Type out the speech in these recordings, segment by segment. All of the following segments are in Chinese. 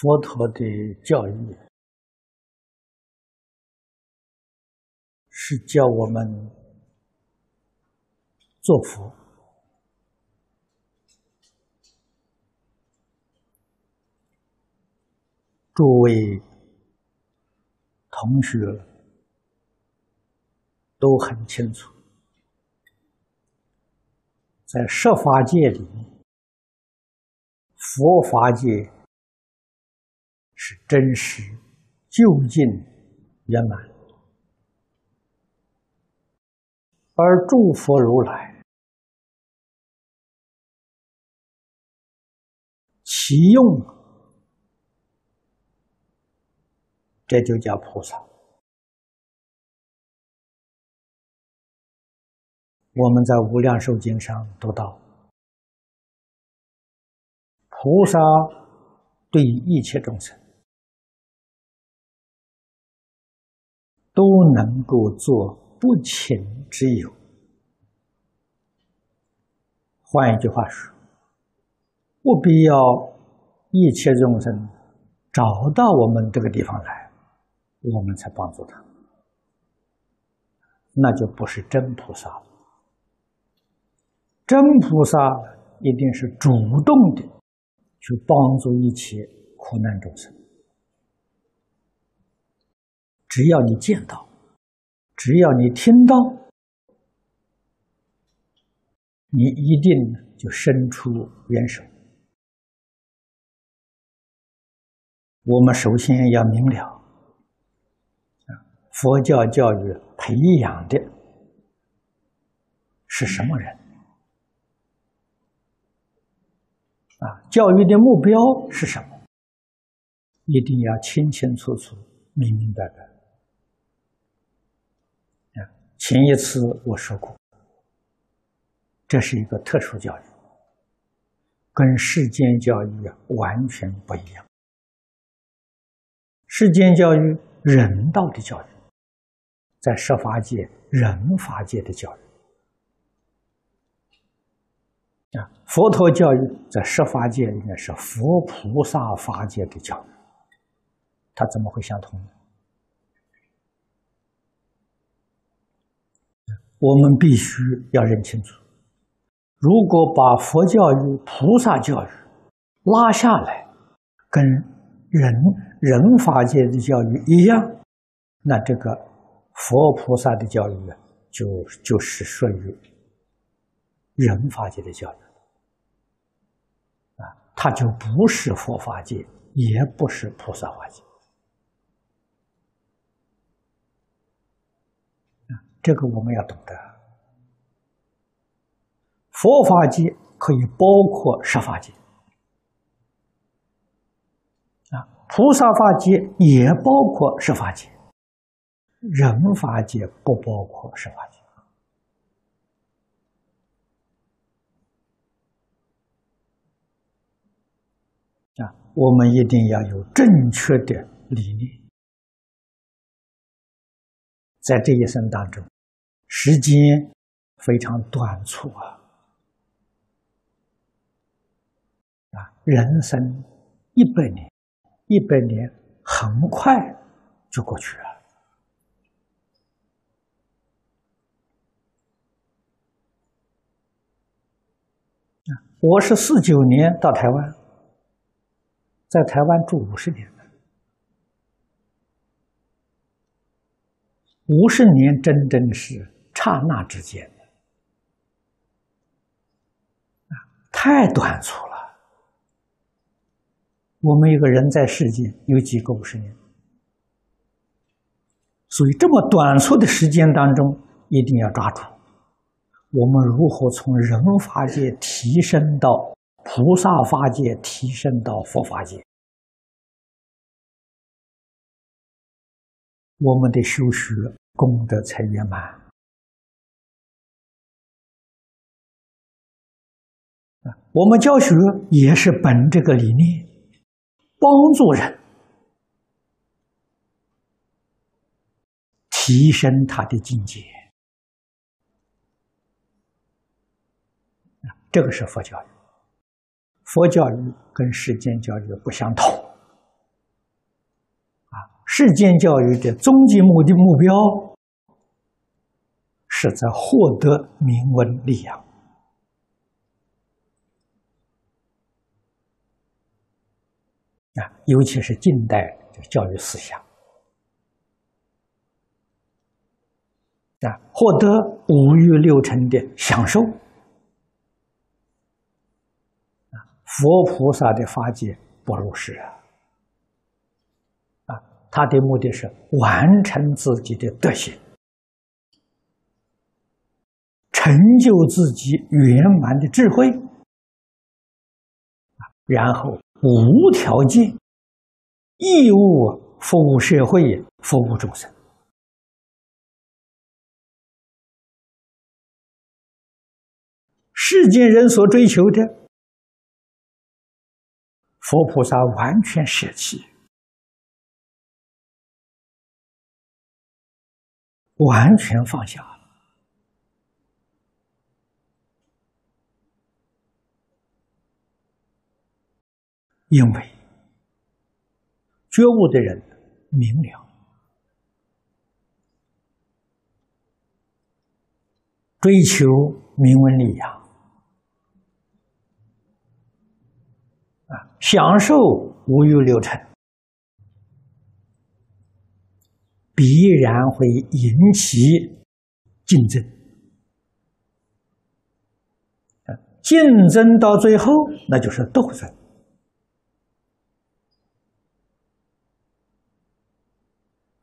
佛陀的教育是教我们做佛。诸位同学都很清楚，在设法界里，佛法界。是真实、究竟、圆满，而诸佛如来其用，这就叫菩萨。我们在《无量寿经》上读到，菩萨对一切众生。都能够做不请之友。换一句话说，不必要一切众生找到我们这个地方来，我们才帮助他，那就不是真菩萨了。真菩萨一定是主动的去帮助一切苦难众生。只要你见到，只要你听到，你一定就伸出援手。我们首先要明了，佛教教育培养的是什么人？啊，教育的目标是什么？一定要清清楚楚、明明白白。前一次我说过，这是一个特殊教育，跟世间教育啊完全不一样。世间教育人道的教育，在设法界、人法界的教育啊，佛陀教育在设法界应该是佛菩萨法界的教育，它怎么会相同呢？我们必须要认清楚：如果把佛教育、菩萨教育拉下来，跟人人法界的教育一样，那这个佛菩萨的教育，就就是属于人法界的教育啊，它就不是佛法界，也不是菩萨法界。这个我们要懂得，佛法界可以包括十法界，啊，菩萨法界也包括十法界，人法界不包括十法界，啊，我们一定要有正确的理念。在这一生当中，时间非常短促啊！啊，人生一百年，一百年很快就过去了。我是四九年到台湾，在台湾住五十年。五十年真真是刹那之间的啊，太短促了。我们一个人在世间有几个五十年？所以这么短促的时间当中，一定要抓住。我们如何从人法界提升到菩萨法界，提升到佛法界？我们的修学功德才圆满我们教学也是本这个理念，帮助人提升他的境界。这个是佛教育。佛教育跟世间教育不相同。啊世间教育的终极目的目标，是在获得名闻利养。啊，尤其是近代的教育思想啊，获得五欲六尘的享受佛菩萨的法界不如是啊。他的目的是完成自己的德行，成就自己圆满的智慧，然后无条件、义务服务社会、服务众生。世间人所追求的，佛菩萨完全舍弃。完全放下了，因为觉悟的人明了，追求名闻利养啊，享受五欲六尘。必然会引起竞争，竞争到最后那就是斗争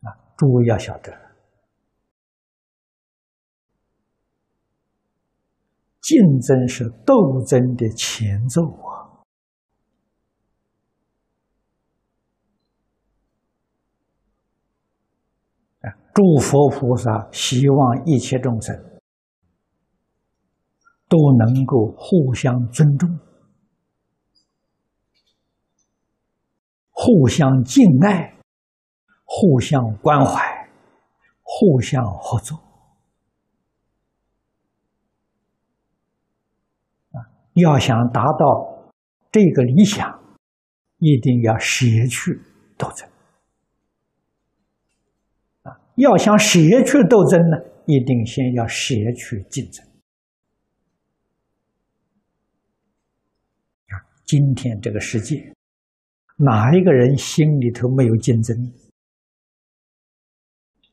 啊！诸位要晓得，竞争是斗争的前奏啊。诸佛菩萨希望一切众生都能够互相尊重、互相敬爱、互相关怀、互相合作。啊，要想达到这个理想，一定要舍去斗争。要想舍去斗争呢，一定先要舍去竞争。今天这个世界，哪一个人心里头没有竞争？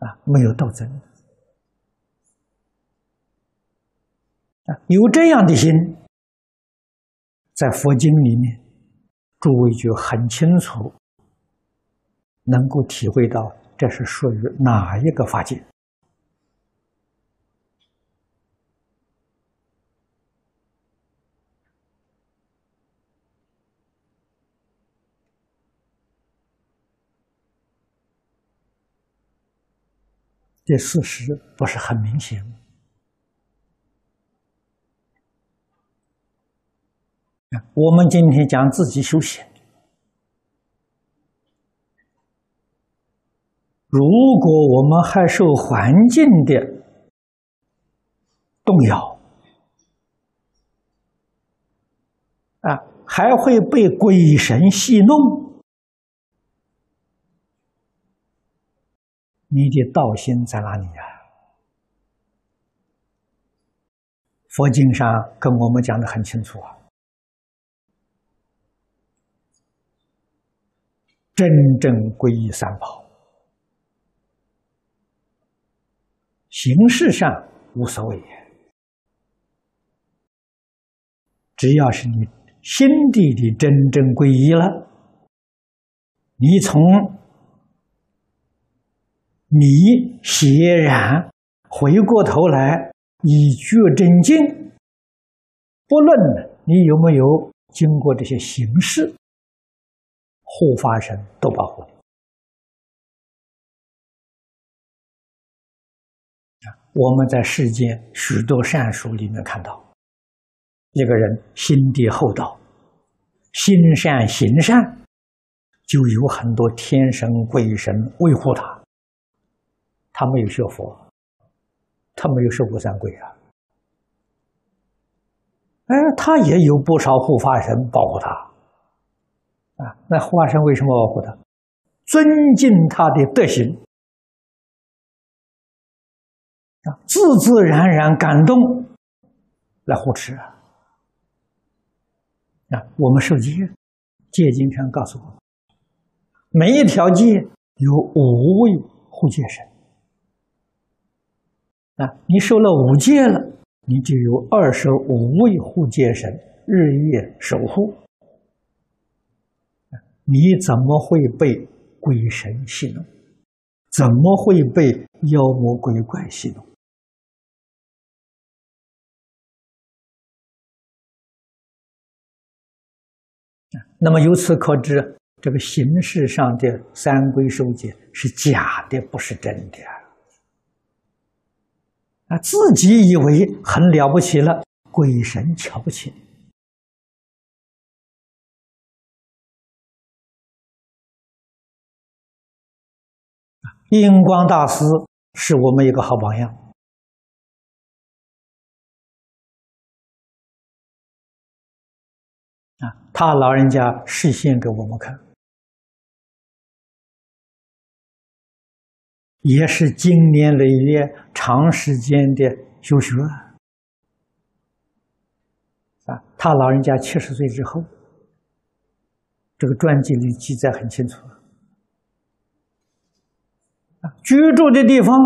啊，没有斗争。啊，有这样的心，在佛经里面，诸位就很清楚，能够体会到。这是属于哪一个法界？这事实不是很明显吗？我们今天讲自己修行。如果我们还受环境的动摇，啊，还会被鬼神戏弄，你的道心在哪里呀？佛经上跟我们讲的很清楚啊，真正皈依三宝。形式上无所谓，只要是你心底的真正皈依了，你从你显然回过头来，以觉真经，不论你有没有经过这些形式，护法神都保护你。我们在世间许多善书里面看到，一个人心地厚道、心善行善，就有很多天神鬼神维护他。他没有学佛，他没有受过三鬼啊。哎，他也有不少护法神保护他。啊，那护法神为什么保护他？尊敬他的德行，啊，自自然然感动来护持啊。啊，我们受戒，戒经上告诉我们，每一条戒有五位护戒神。啊，你受了五戒了，你就有二十五位护戒神日夜守护。你怎么会被鬼神戏弄？怎么会被妖魔鬼怪戏弄？那么由此可知，这个形式上的三规守戒是假的，不是真的啊！自己以为很了不起了，鬼神瞧不起你。印光大师是我们一个好榜样啊！他老人家示现给我们看，也是经年累月、长时间的修学啊！他老人家七十岁之后，这个传记里记载很清楚。居住的地方，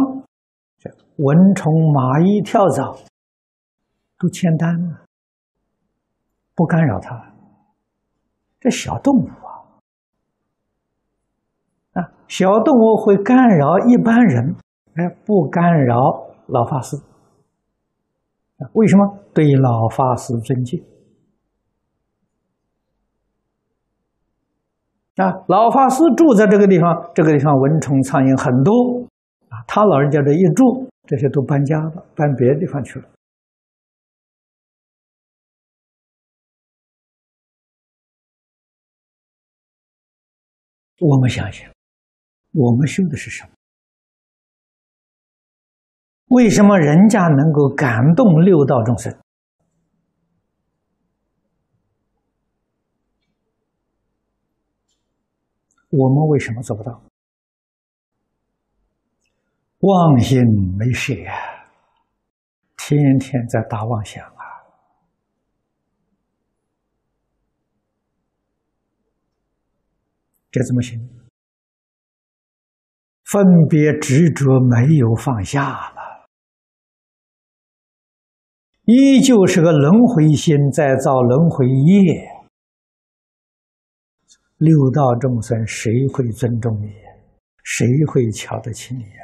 蚊虫、蚂蚁、跳蚤都签单了，不干扰他。这小动物，啊，小动物会干扰一般人，哎，不干扰老法师。为什么？对老法师尊敬。啊，老法师住在这个地方，这个地方蚊虫苍蝇很多，啊，他老人家这一住，这些都搬家了，搬别的地方去了。我们想想，我们修的是什么？为什么人家能够感动六道众生？我们为什么做不到？妄心没舍呀，天天在打妄想啊！这怎么行？分别执着没有放下了，依旧是个轮回心在造轮回业。六道众生，谁会尊重你？谁会瞧得起你呀？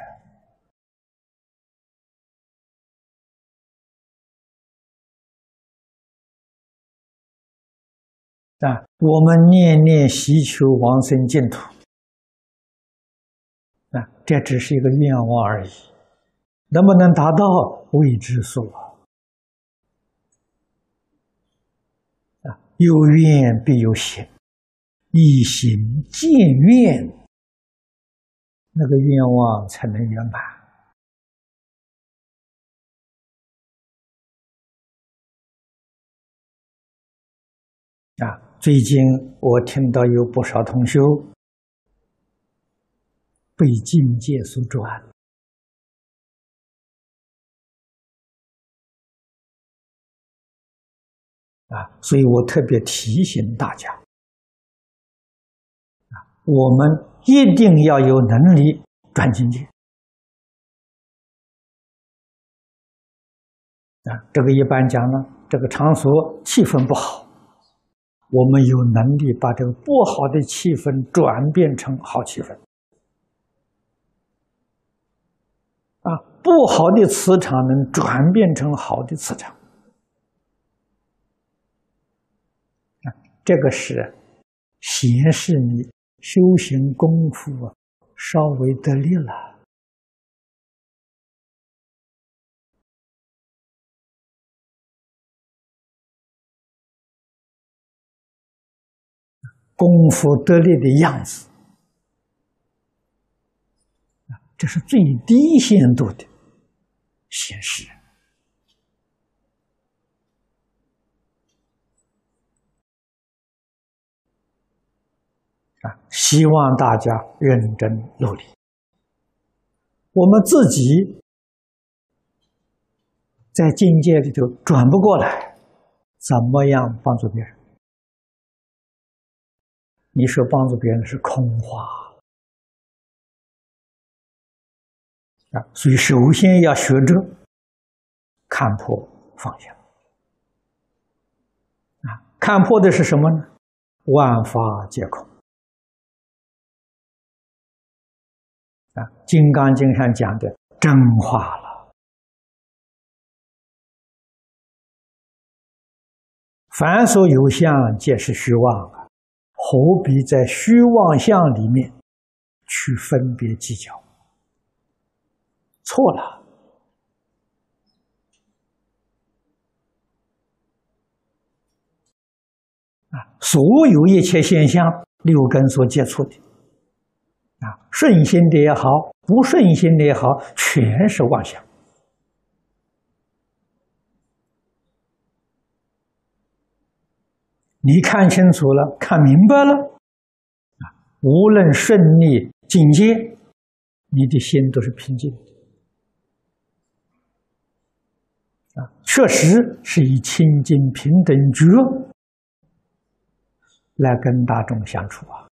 啊，我们念念祈求往生净土，啊，这只是一个愿望而已，能不能达到未知数啊？啊，有愿必有行。一心见愿，那个愿望才能圆满。啊，最近我听到有不少同学被境界所转，啊，所以我特别提醒大家。我们一定要有能力转境界啊！这个一般讲呢，这个场所气氛不好，我们有能力把这个不好的气氛转变成好气氛啊！不好的磁场能转变成好的磁场啊！这个是显示你。修行功夫，稍微得力了，功夫得力的样子这是最低限度的现实啊。希望大家认真努力。我们自己在境界里头转不过来，怎么样帮助别人？你说帮助别人是空话啊！所以首先要学着看破放下啊！看破的是什么呢？万法皆空啊！《金刚经》上讲的真话了，凡所有相，皆是虚妄啊！何必在虚妄相里面去分别计较？错了啊！所有一切现象，六根所接触的啊，顺心的也好，不顺心的也好，全是妄想。你看清楚了，看明白了，啊，无论顺利境界，你的心都是平静的，啊，确实是以清净平等觉来跟大众相处啊，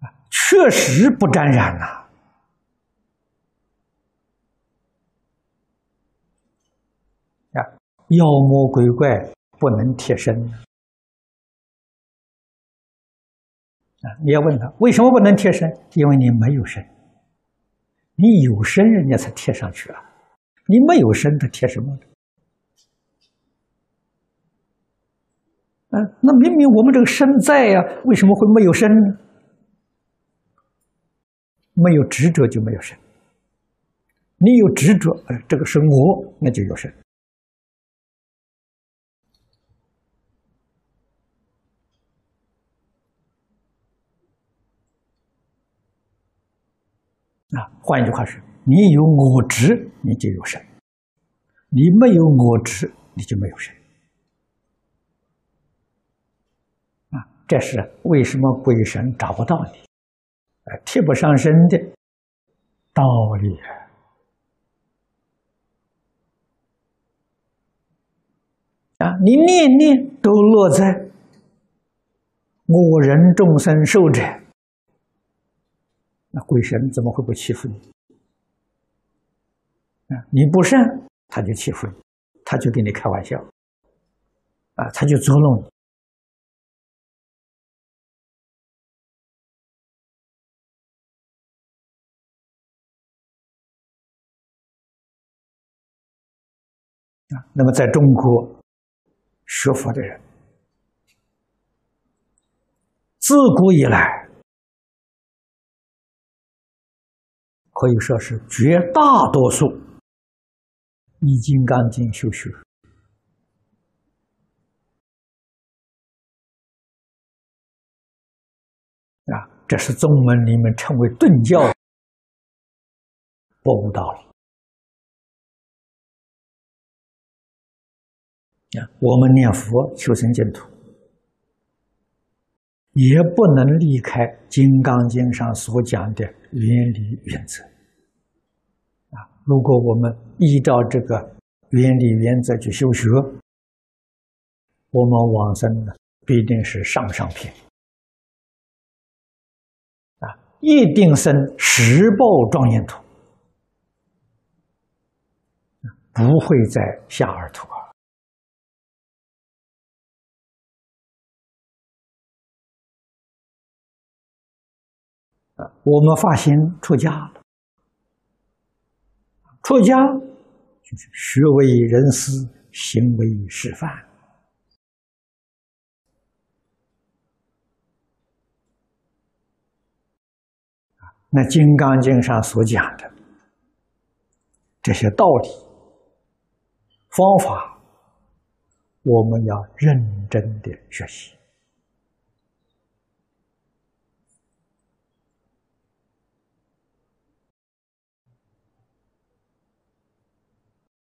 啊，确实不沾染呐。啊妖魔鬼怪不能贴身啊！你要问他为什么不能贴身？因为你没有身，你有身，人家才贴上去啊！你没有身，他贴什么？啊，那明明我们这个身在呀，为什么会没有身呢？没有执着就没有身，你有执着，哎，这个是我，那就有身。啊，换一句话说，你有我执，你就有神；你没有我执，你就没有神。啊，这是为什么鬼神找不到你，啊，贴不上身的道理啊！你念念都落在我人众生受者。那鬼神怎么会不欺负你？啊，你不善，他就欺负你，他就跟你开玩笑，啊，他就捉弄你。啊，那么在中国学佛的人，自古以来。可以说是绝大多数以《金刚经》修学啊，这是宗门里面称为顿教博悟道理啊。我们念佛求生净土，也不能离开《金刚经》上所讲的原理原则啊。如果我们依照这个原理原则去修学，我们往生呢必定是上上品啊，一定生十报庄严土，不会再下二土我们发心出家了。出家就是学为人师，行为示范。那《金刚经》上所讲的这些道理、方法，我们要认真的学习。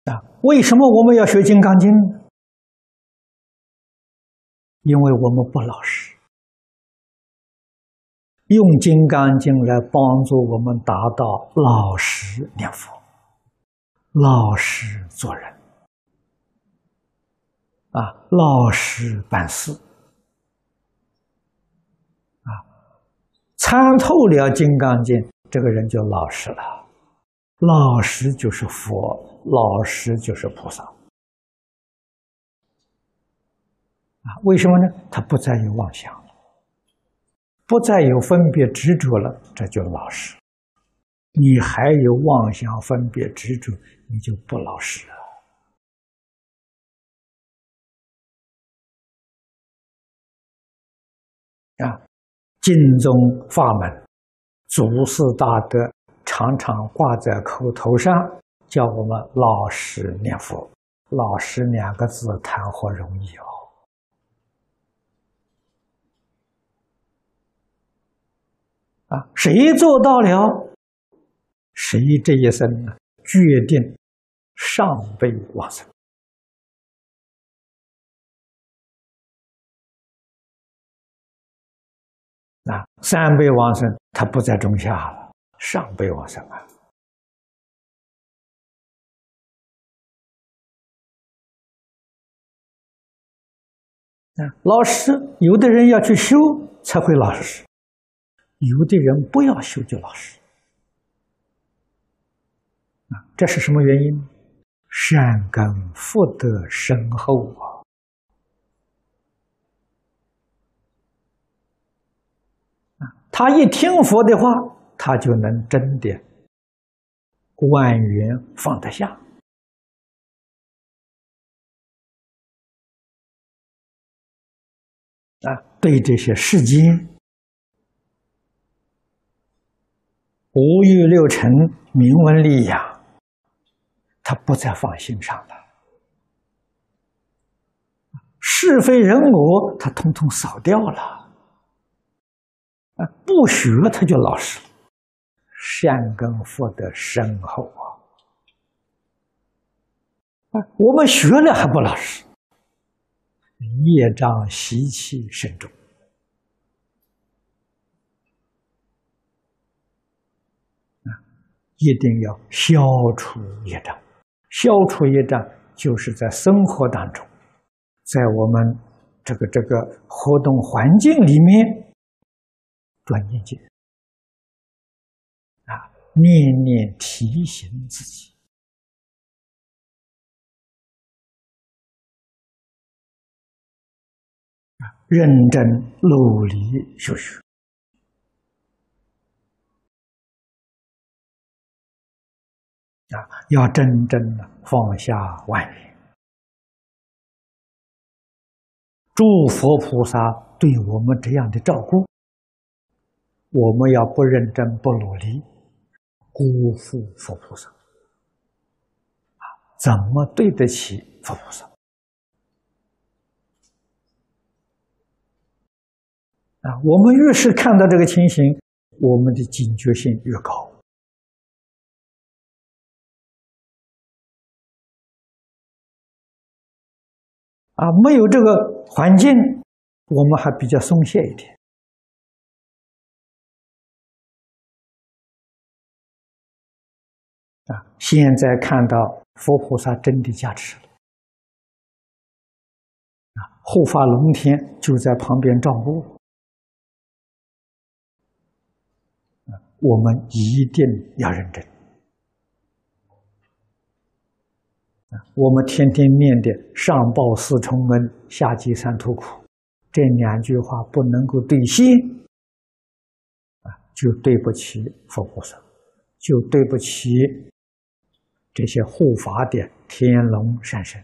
啊，为什么我们要学《金刚经》？因为我们不老实，用《金刚经》来帮助我们达到老实念佛、老实做人、啊，老实办事。啊，参透了《金刚经》，这个人就老实了。老实就是佛，老实就是菩萨。啊，为什么呢？他不再有妄想了，不再有分别执着了，这就老实。你还有妄想、分别、执着，你就不老实了。啊，经宗法门，祖师大德。常常挂在口头上，叫我们老实念佛。老实两个字谈何容易哦！啊，谁做到了，谁这一生呢，决定上辈往生。啊，三辈往生，他不在中下了。上辈往生啊！啊，老实，有的人要去修才会老实，有的人不要修就老实。啊，这是什么原因？善根福德深厚啊！啊，他一听佛的话。他就能真的万缘放得下啊！对这些世间五欲六尘、名闻利养，他不再放心上了。是非人我，他通通扫掉了。啊，不学他就老实了。善根福德深厚啊！啊，我们学了还不老实，业障习气深重！一定要消除业障，消除业障就是在生活当中，在我们这个这个活动环境里面断业界。念念提醒自己认真努力学学啊，要真正的放下万念。诸佛菩萨对我们这样的照顾，我们要不认真不努力。辜负佛菩萨啊！怎么对得起佛菩萨啊？我们越是看到这个情形，我们的警觉性越高啊！没有这个环境，我们还比较松懈一点。啊！现在看到佛菩萨真的加持了，啊，护法龙天就在旁边照顾，我们一定要认真，我们天天念的“上报四重恩，下济三途苦”这两句话不能够兑现，啊，就对不起佛菩萨，就对不起。这些护法的天龙善神，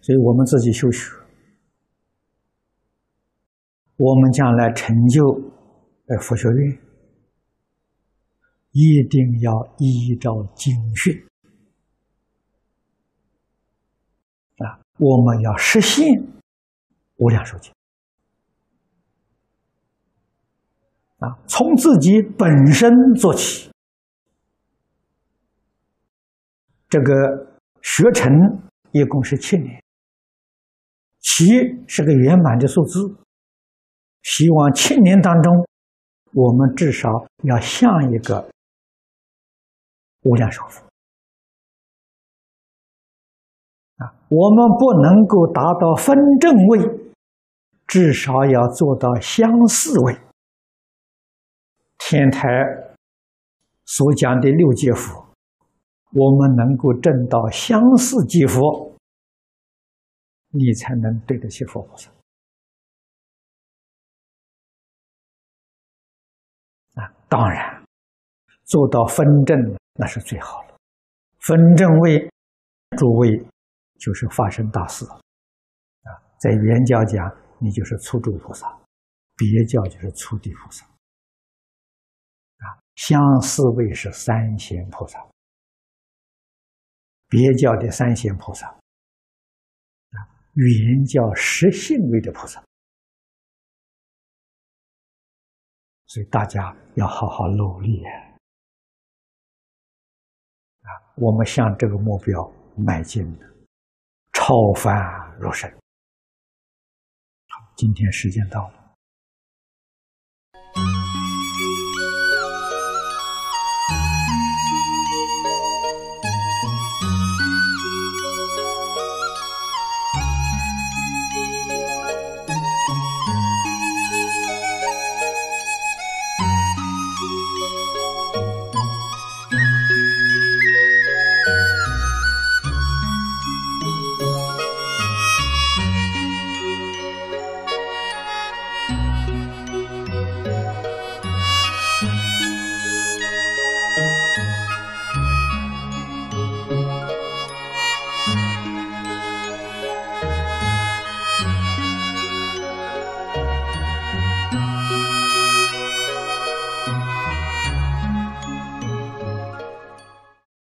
所以我们自己修学，我们将来成就呃佛学院，一定要依照经训。我们要实现无量寿经。啊，从自己本身做起，这个学成一共是七年，七是个圆满的数字，希望七年当中，我们至少要像一个无量寿佛。我们不能够达到分正位，至少要做到相似位。天台所讲的六界佛，我们能够证到相似界佛，你才能对得起佛菩萨。啊，当然，做到分正那是最好了。分正位，诸位。就是发生大事啊！在原教讲，你就是初住菩萨；别教就是初地菩萨。啊，相四位是三贤菩萨，别教的三贤菩萨，啊，原教实性位的菩萨。所以大家要好好努力啊！啊，我们向这个目标迈进的。超凡入圣。好，今天时间到了。